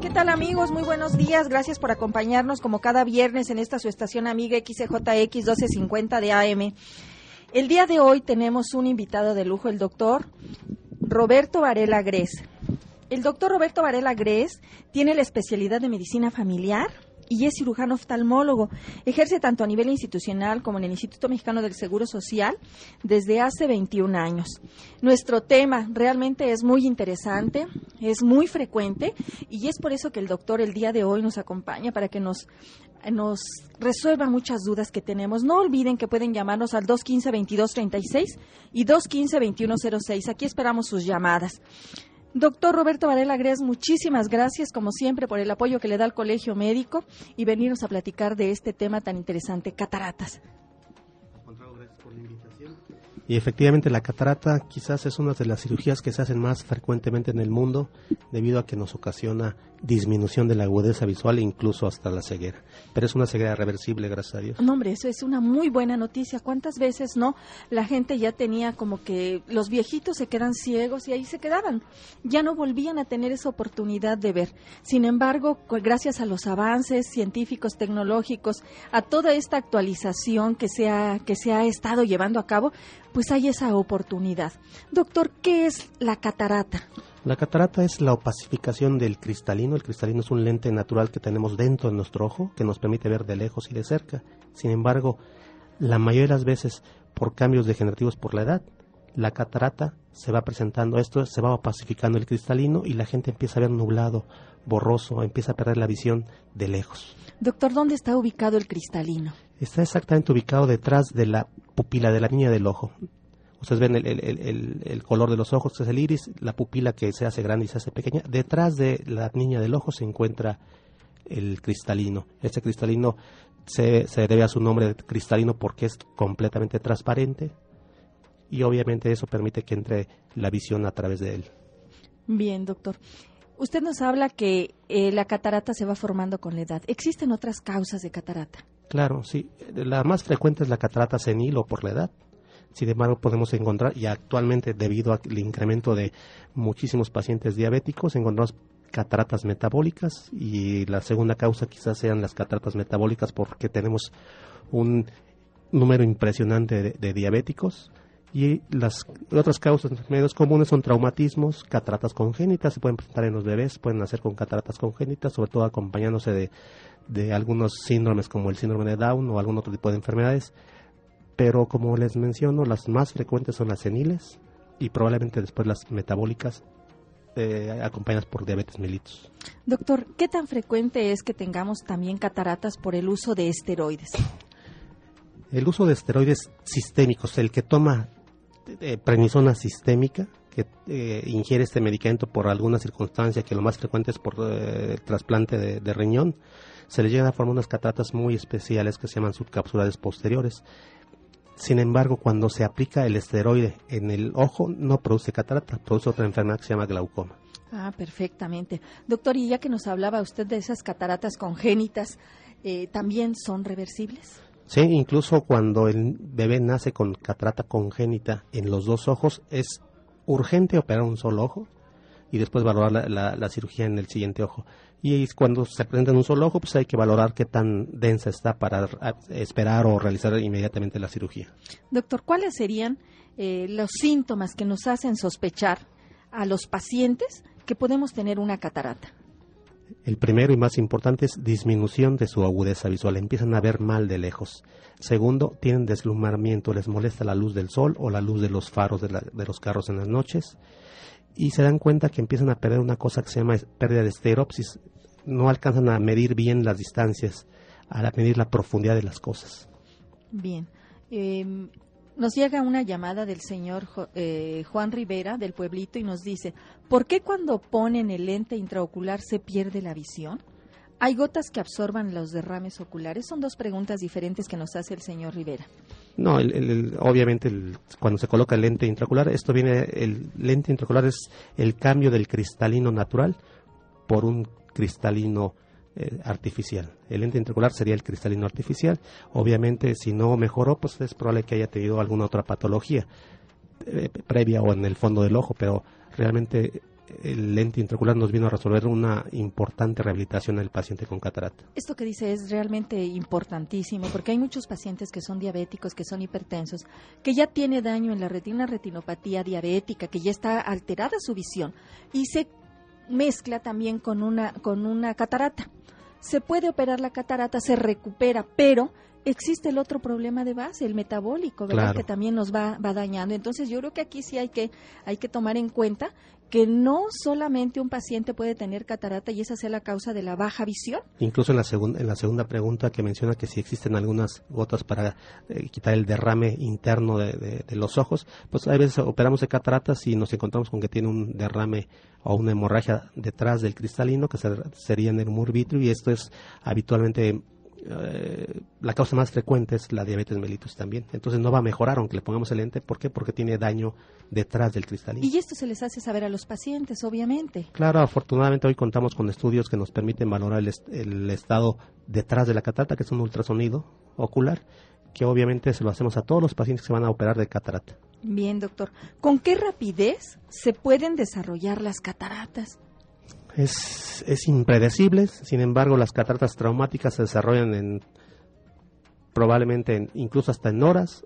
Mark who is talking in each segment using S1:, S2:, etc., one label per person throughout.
S1: ¿Qué tal amigos? Muy buenos días. Gracias por acompañarnos como cada viernes en esta su estación amiga XJX 1250 de AM. El día de hoy tenemos un invitado de lujo, el doctor Roberto Varela Gres. El doctor Roberto Varela Gres tiene la especialidad de medicina familiar, y es cirujano oftalmólogo. Ejerce tanto a nivel institucional como en el Instituto Mexicano del Seguro Social desde hace 21 años. Nuestro tema realmente es muy interesante, es muy frecuente y es por eso que el doctor el día de hoy nos acompaña para que nos nos resuelva muchas dudas que tenemos. No olviden que pueden llamarnos al 215-2236 y 215-2106. Aquí esperamos sus llamadas. Doctor Roberto Varela Gres, muchísimas gracias, como siempre, por el apoyo que le da al Colegio Médico y venirnos a platicar de este tema tan interesante, cataratas.
S2: Y efectivamente la catarata quizás es una de las cirugías que se hacen más frecuentemente en el mundo debido a que nos ocasiona disminución de la agudeza visual e incluso hasta la ceguera. Pero es una ceguera reversible, gracias a Dios.
S1: No, hombre, eso es una muy buena noticia. ¿Cuántas veces no? La gente ya tenía como que los viejitos se quedan ciegos y ahí se quedaban. Ya no volvían a tener esa oportunidad de ver. Sin embargo, gracias a los avances científicos, tecnológicos, a toda esta actualización que se ha, que se ha estado llevando a cabo, pues hay esa oportunidad. Doctor, ¿qué es la catarata?
S2: La catarata es la opacificación del cristalino. El cristalino es un lente natural que tenemos dentro de nuestro ojo que nos permite ver de lejos y de cerca. Sin embargo, la mayoría de las veces por cambios degenerativos por la edad, la catarata se va presentando, esto se va opacificando el cristalino y la gente empieza a ver nublado, borroso, empieza a perder la visión de lejos.
S1: Doctor, ¿dónde está ubicado el cristalino?
S2: Está exactamente ubicado detrás de la pupila de la niña del ojo. Ustedes ven el, color de los ojos, que es el iris, la pupila que se hace grande y se hace pequeña. Detrás de la niña del ojo se encuentra el cristalino. Este cristalino se, se debe a su nombre de cristalino porque es completamente transparente y obviamente eso permite que entre la visión a través de él.
S1: Bien, doctor. Usted nos habla que eh, la catarata se va formando con la edad. ¿Existen otras causas de catarata?
S2: Claro, sí. La más frecuente es la catarata senil o por la edad. Sin embargo, podemos encontrar, y actualmente debido al incremento de muchísimos pacientes diabéticos, encontramos cataratas metabólicas y la segunda causa quizás sean las cataratas metabólicas porque tenemos un número impresionante de, diabéticos y las otras causas menos comunes son traumatismos, cataratas congénitas, se pueden presentar en los bebés, pueden nacer con cataratas congénitas, sobre todo acompañándose de, de algunos síndromes como el síndrome de Down o algún otro tipo de enfermedades pero como les menciono, las más frecuentes son las seniles y probablemente después las metabólicas eh, acompañadas por diabetes mellitus.
S1: Doctor, ¿qué tan frecuente es que tengamos también cataratas por el uso de esteroides?
S2: El uso de esteroides sistémicos, el que toma eh, sistémica, que eh, ingiere este medicamento por alguna circunstancia, que lo más frecuente es por eh, trasplante de, de, riñón, se le llegan a formar unas cataratas muy especiales que se llaman subcapsulares posteriores. Sin embargo, cuando se aplica el esteroide en el ojo, no produce catarata, produce otra enfermedad que se llama glaucoma.
S1: Ah, perfectamente. Doctor, y ya que nos hablaba usted de esas cataratas congénitas, eh, ¿también son reversibles?
S2: Sí, incluso cuando el bebé nace con catarata congénita en los dos ojos, es urgente operar un solo ojo y después valorar la cirugía en el siguiente ojo y cuando se presenta en un solo ojo, pues hay que valorar qué tan densa está para esperar o realizar inmediatamente la cirugía.
S1: Doctor, ¿cuáles serían eh, los síntomas que nos hacen sospechar a los pacientes que podemos tener una catarata?
S2: El primero y más importante es disminución de su agudeza visual. Empiezan a ver mal de lejos. Segundo, tienen deslumbramiento, les molesta la luz del sol o la luz de los faros de, de los carros en las noches y se dan cuenta que empiezan a perder una cosa que se llama pérdida de estereopsis. No alcanzan a medir bien las distancias, a medir la profundidad de las cosas.
S1: Bien. Em, nos llega una llamada del señor eh, Juan Rivera del pueblito y nos dice, ¿por qué cuando ponen el lente intraocular se pierde la visión? ¿Hay gotas que absorban los derrames oculares? Son dos preguntas diferentes que nos hace el señor Rivera.
S2: No, obviamente cuando se coloca el lente intraocular, esto viene, el lente intraocular es el cambio del cristalino natural por un cristalino eh, artificial. El lente intraocular sería el cristalino artificial. Obviamente, si no mejoró, pues es probable que haya tenido alguna otra patología eh, previa o en el fondo del ojo, pero realmente el lente intraocular nos vino a resolver una importante rehabilitación en el paciente con catarata.
S1: Esto que dice es realmente importantísimo porque hay muchos pacientes que son diabéticos, que son hipertensos, que ya tiene daño en la retina, retinopatía diabética, que ya está alterada su visión y se mezcla también con una con una catarata. Se puede operar la catarata, se recupera, pero existe el otro problema de base, el metabólico, ¿verdad? Que también nos va, va dañando. Entonces yo creo que aquí sí hay que, hay que tomar en cuenta que no solamente un paciente puede tener catarata y esa sea la causa de la baja visión.
S2: Incluso en la, segunda en la segunda pregunta que menciona que si existen algunas gotas para eh, quitar el derrame interno de, los ojos, pues a veces operamos de cataratas y nos encontramos con que tiene un derrame o una hemorragia detrás del cristalino que sería en el humor vitrio y esto es habitualmente eh, la causa más frecuente es la diabetes mellitus también. Entonces no va a mejorar aunque le pongamos el lente. ¿Por qué? Porque tiene daño detrás del cristalino.
S1: Y esto se les hace saber a los pacientes, obviamente.
S2: Claro, afortunadamente hoy contamos con estudios que nos permiten valorar el, estado detrás de la catarata, que es un ultrasonido ocular, que obviamente se lo hacemos a todos los pacientes que se van a operar de catarata.
S1: Bien, doctor. ¿Con qué rapidez se pueden desarrollar las cataratas?
S2: Es, es impredecible, sin embargo las cataratas traumáticas se desarrollan en probablemente incluso hasta en horas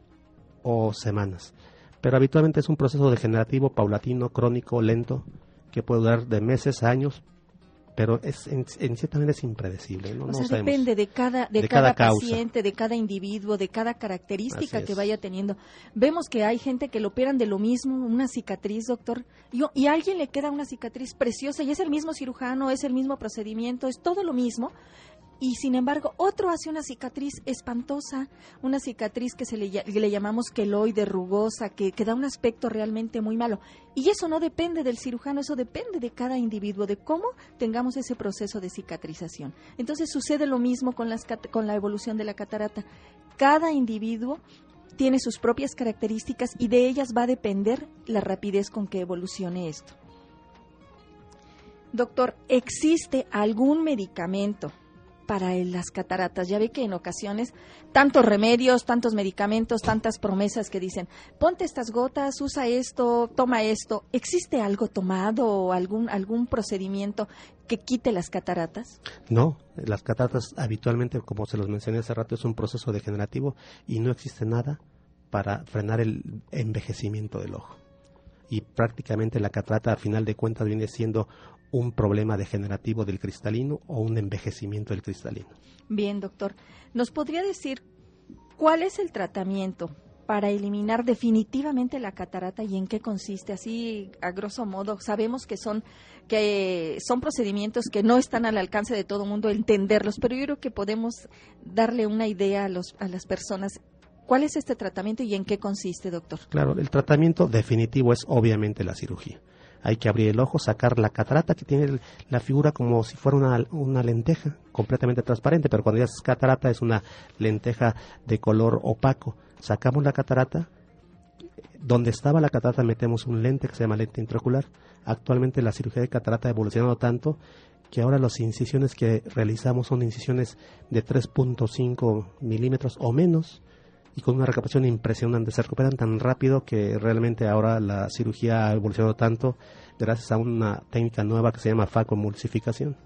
S2: o semanas, pero habitualmente es un proceso degenerativo paulatino, crónico, lento, que puede durar de meses a años, pero es en, cierta manera es impredecible. ¿no?
S1: depende de cada, de, cada, paciente, de cada individuo, de cada característica que vaya teniendo. Vemos que hay gente que lo operan de lo mismo, una cicatriz, doctor, y, y a alguien le queda una cicatriz preciosa y es el mismo cirujano, es el mismo procedimiento, es todo lo mismo, y sin embargo otro hace una cicatriz espantosa, una cicatriz que se le, llamamos queloide, rugosa, que, que, da un aspecto realmente muy malo. Y eso no depende del cirujano, eso depende de cada individuo, de cómo tengamos ese proceso de cicatrización. Entonces sucede lo mismo con, las, con la evolución de la catarata. Cada individuo tiene sus propias características y de ellas va a depender la rapidez con que evolucione esto. Doctor, ¿existe algún medicamento para las cataratas. Ya ve que en ocasiones tantos remedios, tantos medicamentos, tantas promesas que dicen, ponte estas gotas, usa esto, toma esto. ¿Existe algo tomado o algún, algún procedimiento que quite las cataratas?
S2: No, las cataratas habitualmente, como se los mencioné hace rato, es un proceso degenerativo y no existe nada para frenar el envejecimiento del ojo y prácticamente la catarata a final de cuentas viene siendo un problema degenerativo del cristalino o un envejecimiento del cristalino.
S1: Bien, doctor. ¿Nos podría decir cuál es el tratamiento para eliminar definitivamente la catarata y en qué consiste? Así, a grosso modo, sabemos que son que son procedimientos que no están al alcance de todo el mundo entenderlos, pero yo creo que podemos darle una idea a, los, a las personas ¿Cuál es este tratamiento y en qué consiste, doctor?
S2: Claro, el tratamiento definitivo es obviamente la cirugía hay que abrir el ojo, sacar la catarata que tiene la figura como si fuera una, una lenteja completamente transparente, pero cuando ya es catarata es una lenteja de color opaco. Sacamos la catarata, donde estaba la catarata metemos un lente que se llama lente intraocular. Actualmente la cirugía de catarata ha evolucionado tanto que ahora las incisiones que realizamos son incisiones de 3.5 milímetros o menos y con una recaptación impresionante. Se recuperan tan rápido que realmente ahora la cirugía ha evolucionado tanto gracias a una técnica nueva que se llama facomulsificación.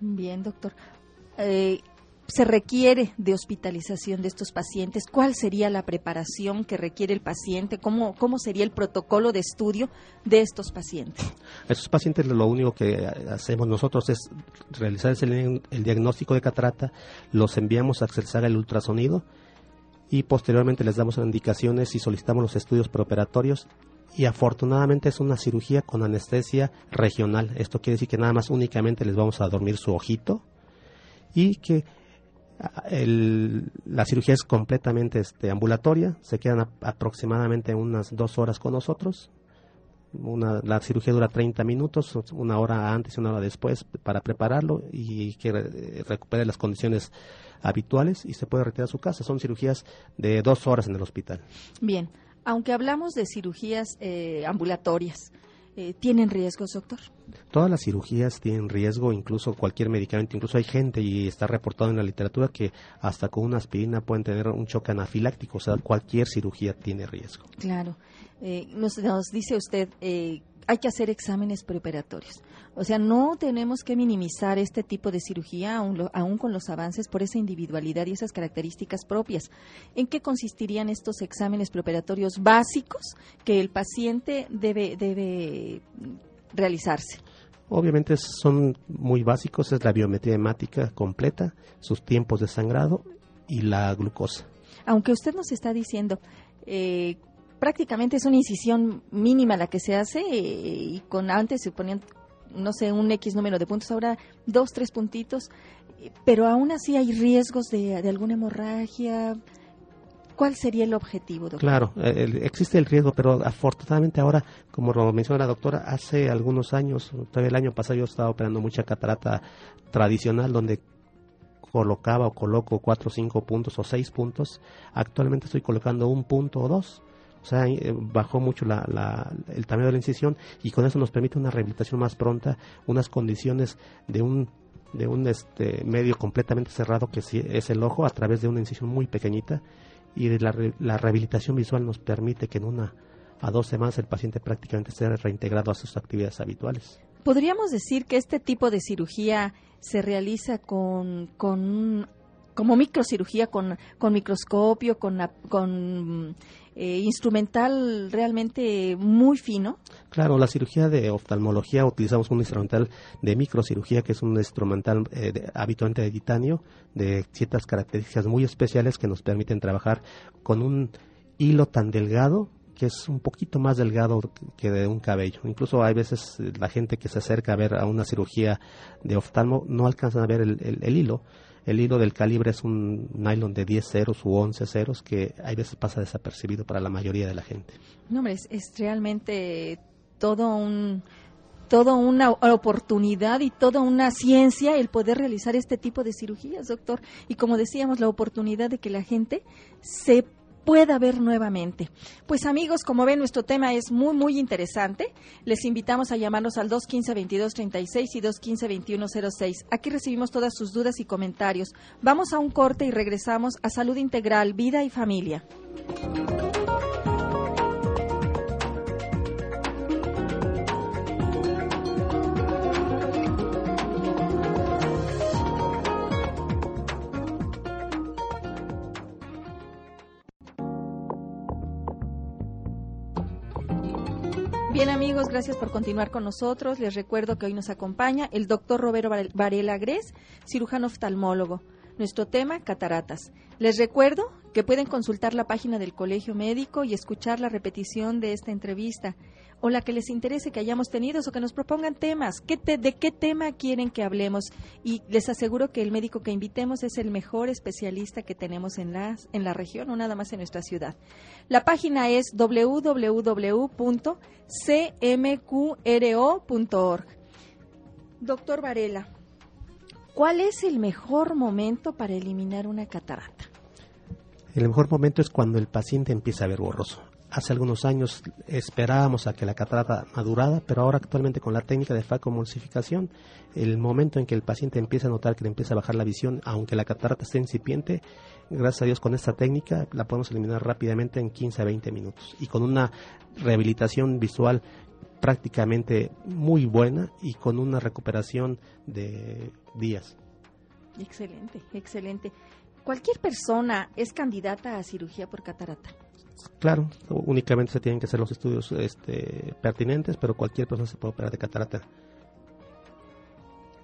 S1: Bien, doctor. Eh, se requiere de hospitalización de estos pacientes? ¿Cuál sería la preparación que requiere el paciente? ¿Cómo, cómo sería el protocolo de estudio de estos pacientes?
S2: A estos pacientes lo único que hacemos nosotros es realizar el, diagnóstico de catarata, los enviamos a accesar el ultrasonido y posteriormente les damos indicaciones y solicitamos los estudios preoperatorios y afortunadamente es una cirugía con anestesia regional. Esto quiere decir que nada más únicamente les vamos a dormir su ojito y que ah, la cirugía es completamente este, ambulatoria, se quedan aproximadamente unas dos horas con nosotros. Una, la cirugía dura 30 minutos, una hora antes y una hora después para prepararlo y que recupere las condiciones habituales y se puede retirar a su casa. Son cirugías de dos horas en el hospital.
S1: Bien, aunque hablamos de cirugías eh, ambulatorias, eh, ¿tienen riesgos, doctor?
S2: Todas las cirugías tienen riesgo, incluso cualquier medicamento. Incluso hay gente, y está reportado en la literatura, que hasta con una aspirina pueden tener un choque anafiláctico. O sea, cualquier cirugía tiene riesgo.
S1: Claro. Eh, nos, dice usted, hay que hacer exámenes preparatorios. O sea, no tenemos que minimizar este tipo de cirugía, aún, con los avances, por esa individualidad y esas características propias. ¿En qué consistirían estos exámenes preparatorios básicos que el paciente debe, debe realizarse?
S2: Obviamente son muy básicos, es la biometría hemática completa, sus tiempos de sangrado y la glucosa.
S1: Aunque usted nos está diciendo eh, prácticamente es una incisión mínima la que se hace eh, y con antes se ponían no sé, un X número de puntos, ahora dos, tres puntitos, pero aún así hay riesgos de, alguna hemorragia. ¿Cuál sería el objetivo, doctor?
S2: Claro, eh, existe el riesgo, pero afortunadamente ahora, como lo menciona la doctora, hace algunos años, todavía el año pasado yo estaba operando mucha catarata tradicional donde colocaba o coloco cuatro, cinco puntos o seis puntos. Actualmente estoy colocando un punto o dos o sea, eh, bajó mucho el tamaño de la incisión y con eso nos permite una rehabilitación más pronta, unas condiciones de un de un este medio completamente cerrado que es el ojo a través de una incisión muy pequeñita y la, la rehabilitación visual nos permite que en una a dos semanas el paciente prácticamente esté reintegrado a sus actividades habituales.
S1: ¿Podríamos decir que este tipo de cirugía se realiza con, con como microcirugía, con, con microscopio, con, con eh, instrumental realmente muy fino.
S2: Claro, la cirugía de oftalmología utilizamos un instrumental de microcirugía que es un instrumental eh, habitualmente de titanio de ciertas características muy especiales que nos permiten trabajar con un hilo tan delgado que es un poquito más delgado que de un cabello. Incluso hay veces la gente que se acerca a ver a una cirugía de oftalmo no alcanzan a ver el hilo el hilo del calibre es un nylon de 10 ceros u 11 ceros que hay veces pasa desapercibido para la mayoría de la gente.
S1: No, hombre, es, realmente todo un toda una oportunidad y toda una ciencia el poder realizar este tipo de cirugías, doctor. Y como decíamos, la oportunidad de que la gente se pueda ver nuevamente. Pues amigos, como ven, nuestro tema es muy, muy interesante. Les invitamos a llamarnos al 215-2236 y 215-2106. Aquí recibimos todas sus dudas y comentarios. Vamos a un corte y regresamos a Salud Integral, Vida y Familia. Bien amigos, gracias por continuar con nosotros. Les recuerdo que hoy nos acompaña el doctor Roberto Varela Gres, cirujano oftalmólogo. Nuestro tema, cataratas. Les recuerdo que pueden consultar la página del Colegio Médico y escuchar la repetición de esta entrevista o la que les interese que hayamos tenido o que nos propongan temas. ¿De qué tema quieren que hablemos? Y les aseguro que el médico que invitemos es el mejor especialista que tenemos en, las, en la región, o nada más en nuestra ciudad. La página es www.cmqro.org. Doctor Varela, ¿cuál es el mejor momento para eliminar una catarata?
S2: El mejor momento es cuando el paciente empieza a ver borroso hace algunos años esperábamos a que la catarata madurara, pero ahora actualmente con la técnica de facomulsificación, el momento en que el paciente empieza a notar que le empieza a bajar la visión, aunque la catarata esté incipiente, gracias a Dios con esta técnica la podemos eliminar rápidamente en 15 a 20 minutos y con una rehabilitación visual prácticamente muy buena y con una recuperación de días.
S1: Excelente, excelente. ¿Cualquier persona es candidata a cirugía por catarata?
S2: Claro, únicamente se tienen que hacer los estudios este, pertinentes, pero cualquier persona se puede operar de catarata.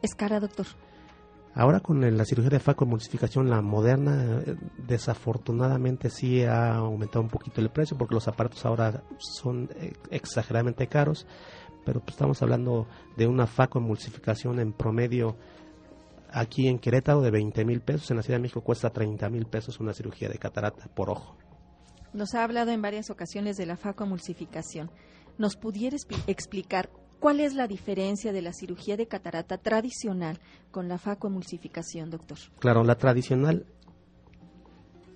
S1: ¿Es cara, doctor?
S2: Ahora con la cirugía de facomulsificación, la moderna, desafortunadamente sí ha aumentado un poquito el precio porque los aparatos ahora son eh, exageradamente caros, pero pues estamos hablando de una facomulsificación en promedio aquí en Querétaro de 20 mil pesos, en la Ciudad de México cuesta 30 mil pesos una cirugía de catarata por ojo.
S1: Nos ha hablado en varias ocasiones de la facoemulsificación. ¿Nos pudiera explicar cuál es la diferencia de la cirugía de catarata tradicional con la facoemulsificación, doctor?
S2: Claro, la tradicional,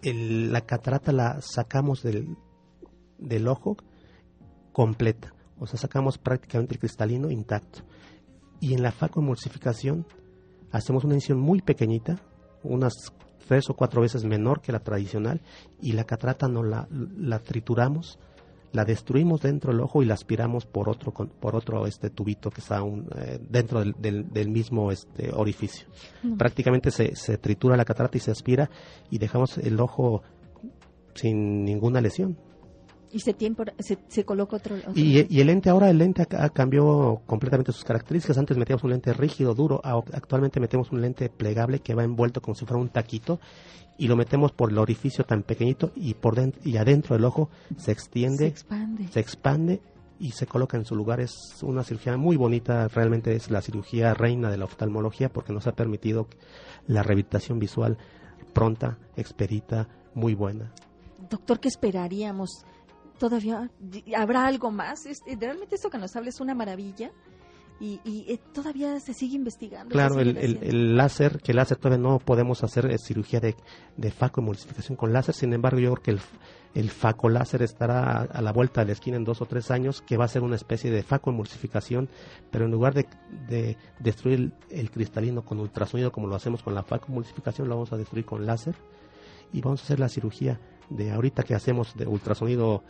S2: la catarata la sacamos del, del ojo completa, o sea, sacamos prácticamente el cristalino intacto. Y en la facoemulsificación hacemos una incisión muy pequeñita, unas tres o cuatro veces menor que la tradicional y la catarata no la, la trituramos, la destruimos dentro del ojo y la aspiramos por otro por otro este tubito que está eh, dentro del, del, mismo este orificio. Prácticamente se, se tritura la catarata y se aspira y dejamos el ojo sin ninguna lesión.
S1: Y se, tiempo, se, coloca otro,
S2: Y, el lente ahora, el lente ha, cambiado completamente sus características. Antes metíamos un lente rígido, duro. Actualmente metemos un lente plegable que va envuelto como si fuera un taquito y lo metemos por el orificio tan pequeñito y por dentro y adentro del ojo se extiende, se
S1: expande.
S2: se expande y se coloca en su lugar. Es una cirugía muy bonita, realmente es la cirugía reina de la oftalmología porque nos ha permitido la rehabilitación visual pronta, expedita, muy buena.
S1: Doctor, ¿qué esperaríamos? ¿Todavía habrá algo más? realmente esto que nos habla es una maravilla y, eh, todavía se sigue investigando.
S2: Claro, el, láser, que el láser todavía no podemos hacer eh, cirugía de, de emulsificación con láser, sin embargo yo creo que el, el láser estará a, la vuelta de la esquina en dos o tres años, que va a ser una especie de emulsificación, pero en lugar de, de destruir el, cristalino con ultrasonido como lo hacemos con la emulsificación, lo vamos a destruir con láser y vamos a hacer la cirugía de ahorita que hacemos de ultrasonido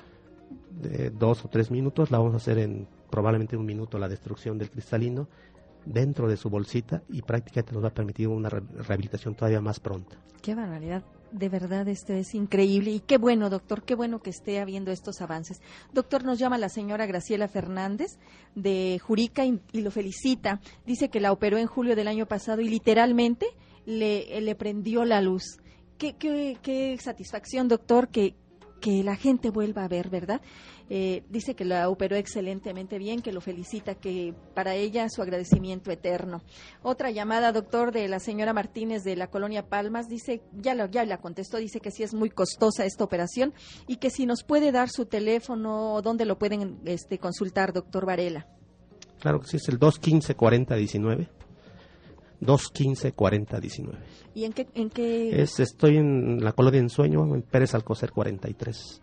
S2: de dos o tres minutos, la vamos a hacer en probablemente un minuto la destrucción del cristalino dentro de su bolsita y prácticamente nos va a permitir una rehabilitación todavía más pronta.
S1: Qué barbaridad. De verdad, esto es increíble y qué bueno, doctor, qué bueno que esté habiendo estos avances. Doctor, nos llama la señora Graciela Fernández de Jurica y, lo felicita. Dice que la operó en julio del año pasado y literalmente le, le prendió la luz. Qué, qué, qué satisfacción, doctor, que, que la gente vuelva a ver, ¿verdad? Eh, dice que la operó excelentemente bien, que lo felicita, que para ella su agradecimiento eterno. Otra llamada, doctor, de la señora Martínez de la colonia Palmas, dice, ya, lo, ya la contestó, dice que sí es muy costosa esta operación y que si nos puede dar su teléfono, ¿dónde lo pueden este, consultar, doctor Varela?
S2: Claro que sí, es el 215-4019. 215-4019.
S1: ¿Y en qué, en qué?
S2: Es, estoy en la colonia Ensueño, en Pérez Alcocer 43.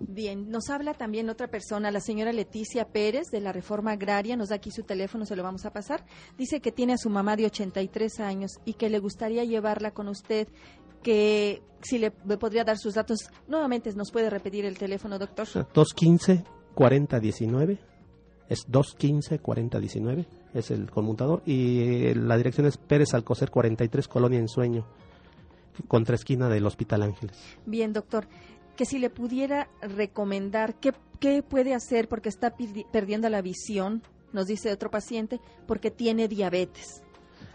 S1: Bien, nos habla también otra persona, la señora Leticia Pérez de la Reforma Agraria, nos da aquí su teléfono, se lo vamos a pasar. Dice que tiene a su mamá de 83 años y que le gustaría llevarla con usted, que si le, podría dar sus datos, nuevamente nos puede repetir el teléfono, doctor.
S2: 215-4019, es 215-4019, es el conmutador, y la dirección es Pérez Alcocer 43, Colonia Ensueño contra esquina del Hospital Ángeles.
S1: Bien, doctor que si le pudiera recomendar qué, qué puede hacer porque está perdiendo la visión, nos dice otro paciente, porque tiene diabetes.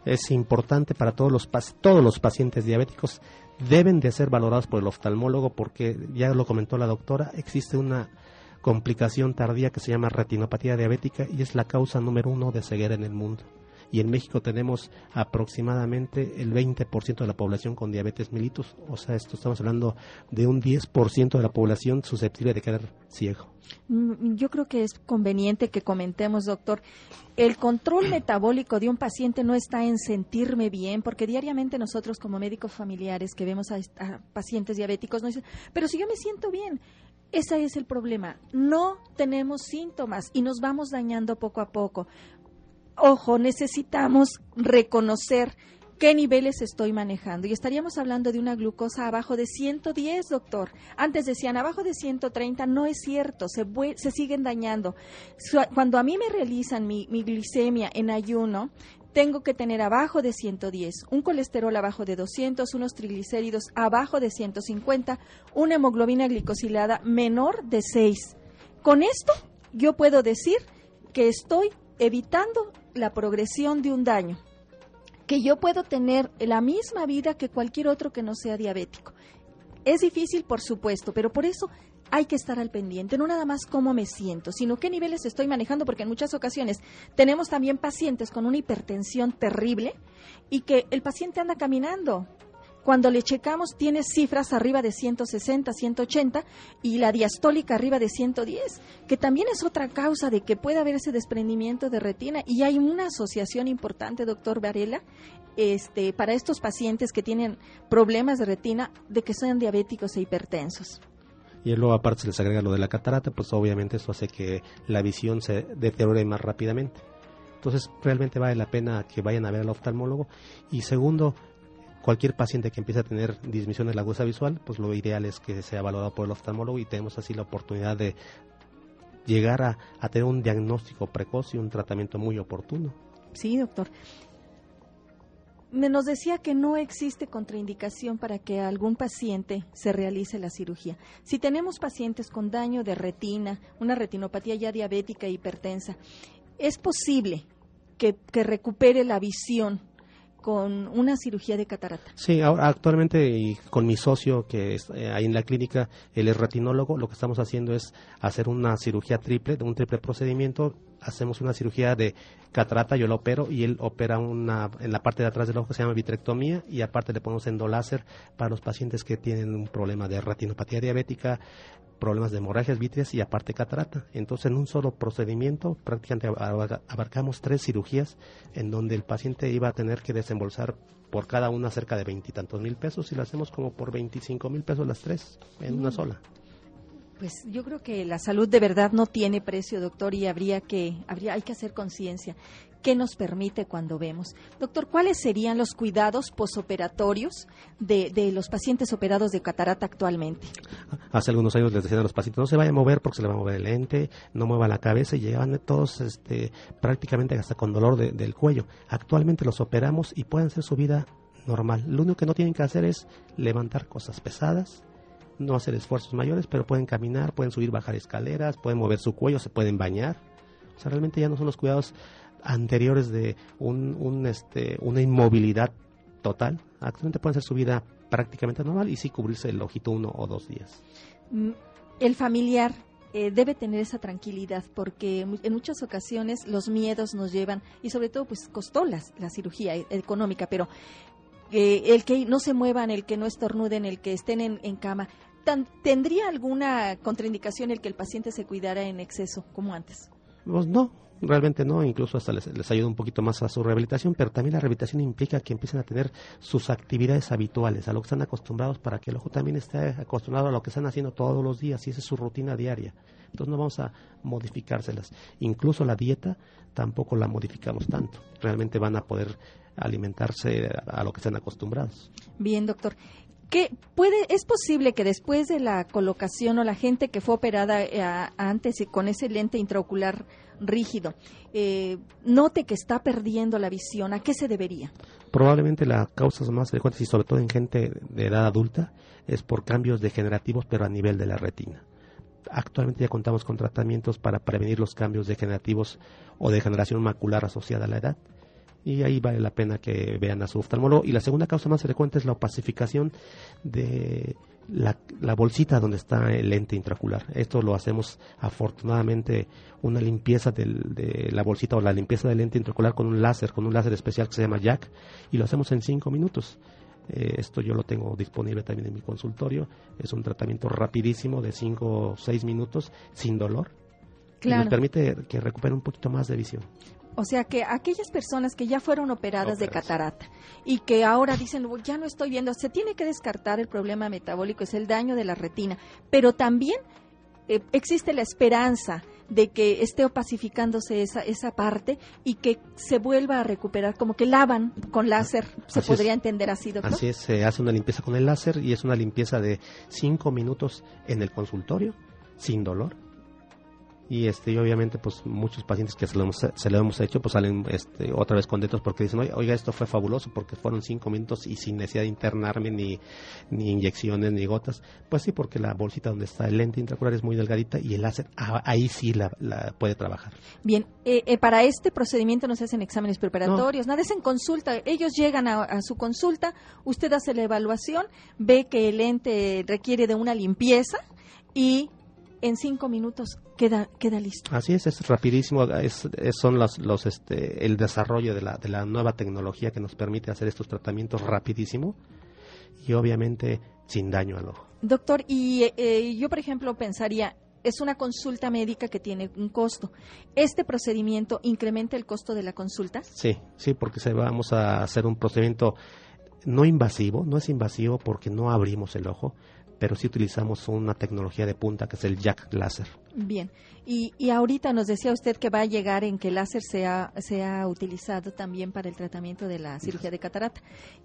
S2: Es importante para todos los, todos los pacientes diabéticos, deben de ser valorados por el oftalmólogo porque, ya lo comentó la doctora, existe una complicación tardía que se llama retinopatía diabética y es la causa número uno de ceguera en el mundo y en México tenemos aproximadamente el 20% de la población con diabetes mellitus, o sea, esto estamos hablando de un 10% de la población susceptible de quedar ciego.
S1: Mm, yo creo que es conveniente que comentemos, doctor, el control metabólico de un paciente no está en sentirme bien, porque diariamente nosotros como médicos familiares que vemos a, a pacientes diabéticos nos dicen, pero si yo me siento bien, ese es el problema. No tenemos síntomas y nos vamos dañando poco a poco ojo, necesitamos reconocer qué niveles estoy manejando. Y estaríamos hablando de una glucosa abajo de 110, doctor. Antes decían abajo de 130, no es cierto, se, se siguen dañando. Cuando a mí me realizan mi, mi glicemia en ayuno, tengo que tener abajo de 110, un colesterol abajo de 200, unos triglicéridos abajo de 150, una hemoglobina glicosilada menor de 6. Con esto yo puedo decir que estoy evitando la progresión de un daño, que yo puedo tener la misma vida que cualquier otro que no sea diabético. Es difícil, por supuesto, pero por eso hay que estar al pendiente, no nada más cómo me siento, sino qué niveles estoy manejando, porque en muchas ocasiones tenemos también pacientes con una hipertensión terrible y que el paciente anda caminando cuando le checamos tiene cifras arriba de 160, 180 y la diastólica arriba de 110, que también es otra causa de que pueda haber ese desprendimiento de retina y hay una asociación importante, doctor Varela, este, para estos pacientes que tienen problemas de retina de que sean diabéticos e hipertensos.
S2: Y luego aparte se les agrega lo de la catarata, pues obviamente eso hace que la visión se deteriore más rápidamente. Entonces realmente vale la pena que vayan a ver al oftalmólogo. Y segundo, cualquier paciente que empiece a tener disminución de la agudeza visual, pues lo ideal es que sea evaluado por el oftalmólogo y tenemos así la oportunidad de llegar a, a tener un diagnóstico precoz y un tratamiento muy oportuno.
S1: Sí, doctor. Me nos decía que no existe contraindicación para que algún paciente se realice la cirugía. Si tenemos pacientes con daño de retina, una retinopatía ya diabética e hipertensa, ¿es posible que, que recupere la visión con una cirugía de catarata.
S2: Sí, ahora actualmente y con mi socio que está eh, ahí en la clínica, él es retinólogo, lo que estamos haciendo es hacer una cirugía triple, un triple procedimiento. Hacemos una cirugía de catarata, yo lo opero y él opera una en la parte de atrás del ojo que se llama vitrectomía y aparte le ponemos endoláser para los pacientes que tienen un problema de retinopatía diabética, problemas de hemorragias vítreas y aparte catarata. Entonces, en un solo procedimiento, prácticamente abarcamos tres cirugías en donde el paciente iba a tener que desembolsar por cada una cerca de veintitantos mil pesos y lo hacemos como por veinticinco mil pesos las tres en una mm. sola.
S1: Pues yo creo que la salud de verdad no tiene precio, doctor, y habría que, habría, hay que hacer conciencia. ¿Qué nos permite cuando vemos? Doctor, ¿cuáles serían los cuidados posoperatorios de, de los pacientes operados de catarata actualmente?
S2: Hace algunos años les decían a los pacientes, no se vaya a mover porque se le va a mover el lente, no mueva la cabeza y llegaban todos este, prácticamente hasta con dolor del cuello. Actualmente los operamos y pueden hacer su vida normal. Lo único que no tienen que hacer es levantar cosas pesadas, no hacer esfuerzos mayores, pero pueden caminar, pueden subir, bajar escaleras, pueden mover su cuello, se pueden bañar. O sea, realmente ya no son los cuidados anteriores de un, este, una inmovilidad total. Actualmente pueden hacer su vida prácticamente normal y sí cubrirse el ojito uno o dos días.
S1: Mm, el familiar eh, debe tener esa tranquilidad porque en muchas ocasiones los miedos nos llevan y sobre todo pues costó la, la cirugía e, económica, pero eh, el que no se muevan, el que no estornuden, el que estén en, cama, ¿tendría alguna contraindicación el que el paciente se cuidara en exceso como antes?
S2: Pues no, realmente no, incluso hasta les, les, ayuda un poquito más a su rehabilitación, pero también la rehabilitación implica que empiecen a tener sus actividades habituales, a lo que están acostumbrados para que el ojo también esté acostumbrado a lo que están haciendo todos los días y esa es su rutina diaria. Entonces no vamos a modificárselas. Incluso la dieta tampoco la modificamos tanto. Realmente van a poder alimentarse a lo que están acostumbrados.
S1: Bien, doctor. ¿Qué puede, es posible que después de la colocación o la gente que fue operada eh, antes y con ese lente intraocular rígido eh, note que está perdiendo la visión? ¿A qué se debería?
S2: Probablemente las causas más frecuentes y sobre todo en gente de edad adulta es por cambios degenerativos pero a nivel de la retina. Actualmente ya contamos con tratamientos para prevenir los cambios degenerativos o degeneración macular asociada a la edad y ahí vale la pena que vean a su oftalmólogo. Y la segunda causa más frecuente es la opacificación de la, bolsita donde está el lente intraocular. Esto lo hacemos afortunadamente una limpieza de la bolsita o la limpieza del lente intraocular con un láser, con un láser especial que se llama Jack y lo hacemos en cinco minutos. Eh, esto yo lo tengo disponible también en mi consultorio. Es un tratamiento rapidísimo de cinco o seis minutos sin dolor. Y nos permite que recupere un poquito más de visión.
S1: O sea que aquellas personas que ya fueron operadas de catarata y que ahora dicen, ya no estoy viendo, se tiene que descartar el problema metabólico, es el daño de la retina, pero también eh, existe la esperanza de que esté opacificándose esa, esa parte y que se vuelva a recuperar, como que lavan con láser, ¿se podría entender así, doctor?
S2: Así es, se hace una limpieza con el láser y es una limpieza de cinco minutos en el consultorio, sin dolor, y este obviamente pues muchos pacientes que se lo hemos, se lo hemos hecho pues salen este, otra vez contentos porque dicen oiga esto fue fabuloso porque fueron cinco minutos y sin necesidad de internarme ni, ni inyecciones ni gotas pues sí porque la bolsita donde está el lente intraocular es muy delgadita y el láser ah, ahí sí la, puede trabajar.
S1: Bien eh, eh, para este procedimiento no se hacen exámenes preparatorios nada es en consulta. Ellos llegan a, a su consulta usted hace la evaluación ve que el lente requiere de una limpieza y en cinco minutos queda queda listo.
S2: Así es, es rapidísimo, es, son los, los este, el desarrollo de la, de la nueva tecnología que nos permite hacer estos tratamientos rapidísimo y obviamente sin daño al ojo.
S1: Doctor, y eh, yo por ejemplo pensaría, es una consulta médica que tiene un costo. ¿Este procedimiento incrementa el costo de la consulta?
S2: Sí, sí, porque se, vamos a hacer un procedimiento no invasivo, no es invasivo porque no abrimos el ojo, pero sí utilizamos una tecnología de punta que es el jack láser.
S1: Bien, y, y ahorita nos decía usted que va a llegar en que el láser sea, sea utilizado también para el tratamiento de la cirugía de catarata.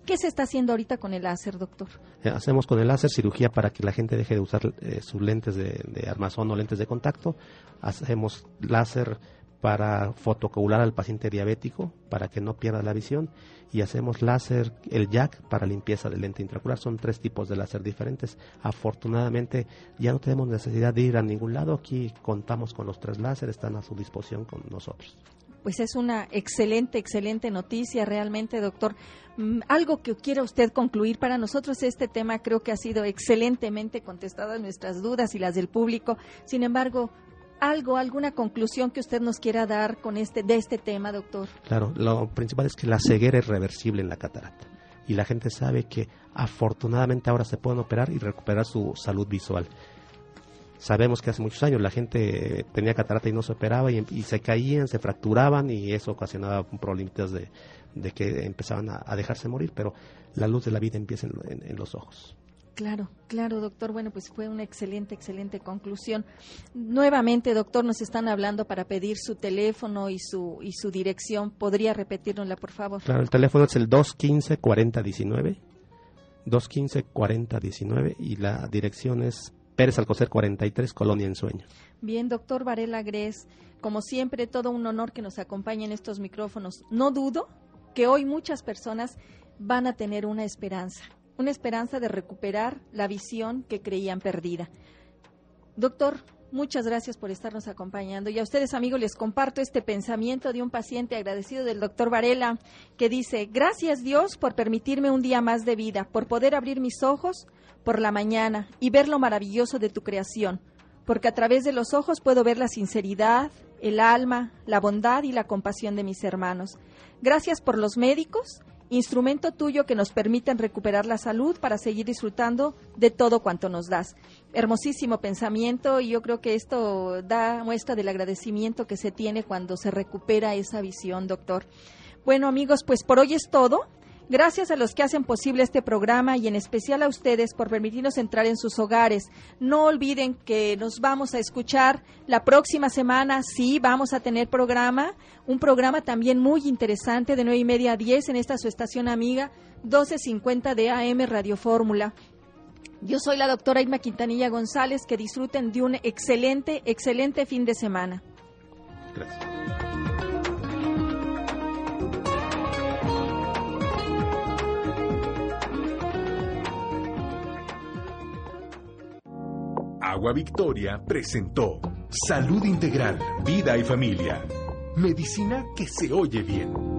S1: ¿Qué se está haciendo ahorita con el láser, doctor?
S2: Eh, hacemos con el láser cirugía para que la gente deje de usar eh, sus lentes de, de armazón o lentes de contacto. Hacemos láser para fotocoagular al paciente diabético para que no pierda la visión y hacemos láser, el jack para limpieza del lente intraocular. Son tres tipos de láser diferentes. Afortunadamente ya no tenemos necesidad de ir a ningún lado. Aquí contamos con los tres láser, están a su disposición con nosotros.
S1: Pues es una excelente, excelente noticia realmente, doctor. Mm, algo que quiera usted concluir para nosotros este tema creo que ha sido excelentemente contestado en nuestras dudas y las del público. Sin embargo, algo, alguna conclusión que usted nos quiera dar con este de este tema, doctor.
S2: Claro, lo principal es que la ceguera es reversible en la catarata y la gente sabe que afortunadamente ahora se pueden operar y recuperar su salud visual. Sabemos que hace muchos años la gente tenía catarata y no se operaba y, se caían, se fracturaban y eso ocasionaba problemas de, de que empezaban a, dejarse morir, pero la luz de la vida empieza en los ojos.
S1: Claro, claro, doctor. Bueno, pues fue una excelente, excelente conclusión. Nuevamente, doctor, nos están hablando para pedir su teléfono y su y su dirección. ¿Podría repetirnosla, por favor?
S2: Claro, el teléfono es el 215-4019, 215-4019 y la dirección es Pérez Alcocer 43, Colonia Ensueño.
S1: Bien, doctor Varela Gres, como siempre, todo un honor que nos acompañe en estos micrófonos. No dudo que hoy muchas personas van a tener una esperanza una esperanza de recuperar la visión que creían perdida. Doctor, muchas gracias por estarnos acompañando. Y a ustedes, amigos, les comparto este pensamiento de un paciente agradecido del doctor Varela, que dice, gracias Dios por permitirme un día más de vida, por poder abrir mis ojos por la mañana y ver lo maravilloso de tu creación, porque a través de los ojos puedo ver la sinceridad, el alma, la bondad y la compasión de mis hermanos. Gracias por los médicos instrumento tuyo que nos permiten recuperar la salud para seguir disfrutando de todo cuanto nos das. Hermosísimo pensamiento y yo creo que esto da muestra del agradecimiento que se tiene cuando se recupera esa visión, doctor. Bueno, amigos, pues por hoy es todo. Gracias a los que hacen posible este programa y en especial a ustedes por permitirnos entrar en sus hogares. No olviden que nos vamos a escuchar la próxima semana. Sí, vamos a tener programa, un programa también muy interesante de nueve y media a 10 en esta su estación amiga 1250 de AM Radio Fórmula. Yo soy la doctora Irma Quintanilla González. Que disfruten de un excelente, excelente fin de semana. Gracias.
S3: Agua Victoria presentó Salud Integral, Vida y Familia. Medicina que se oye bien.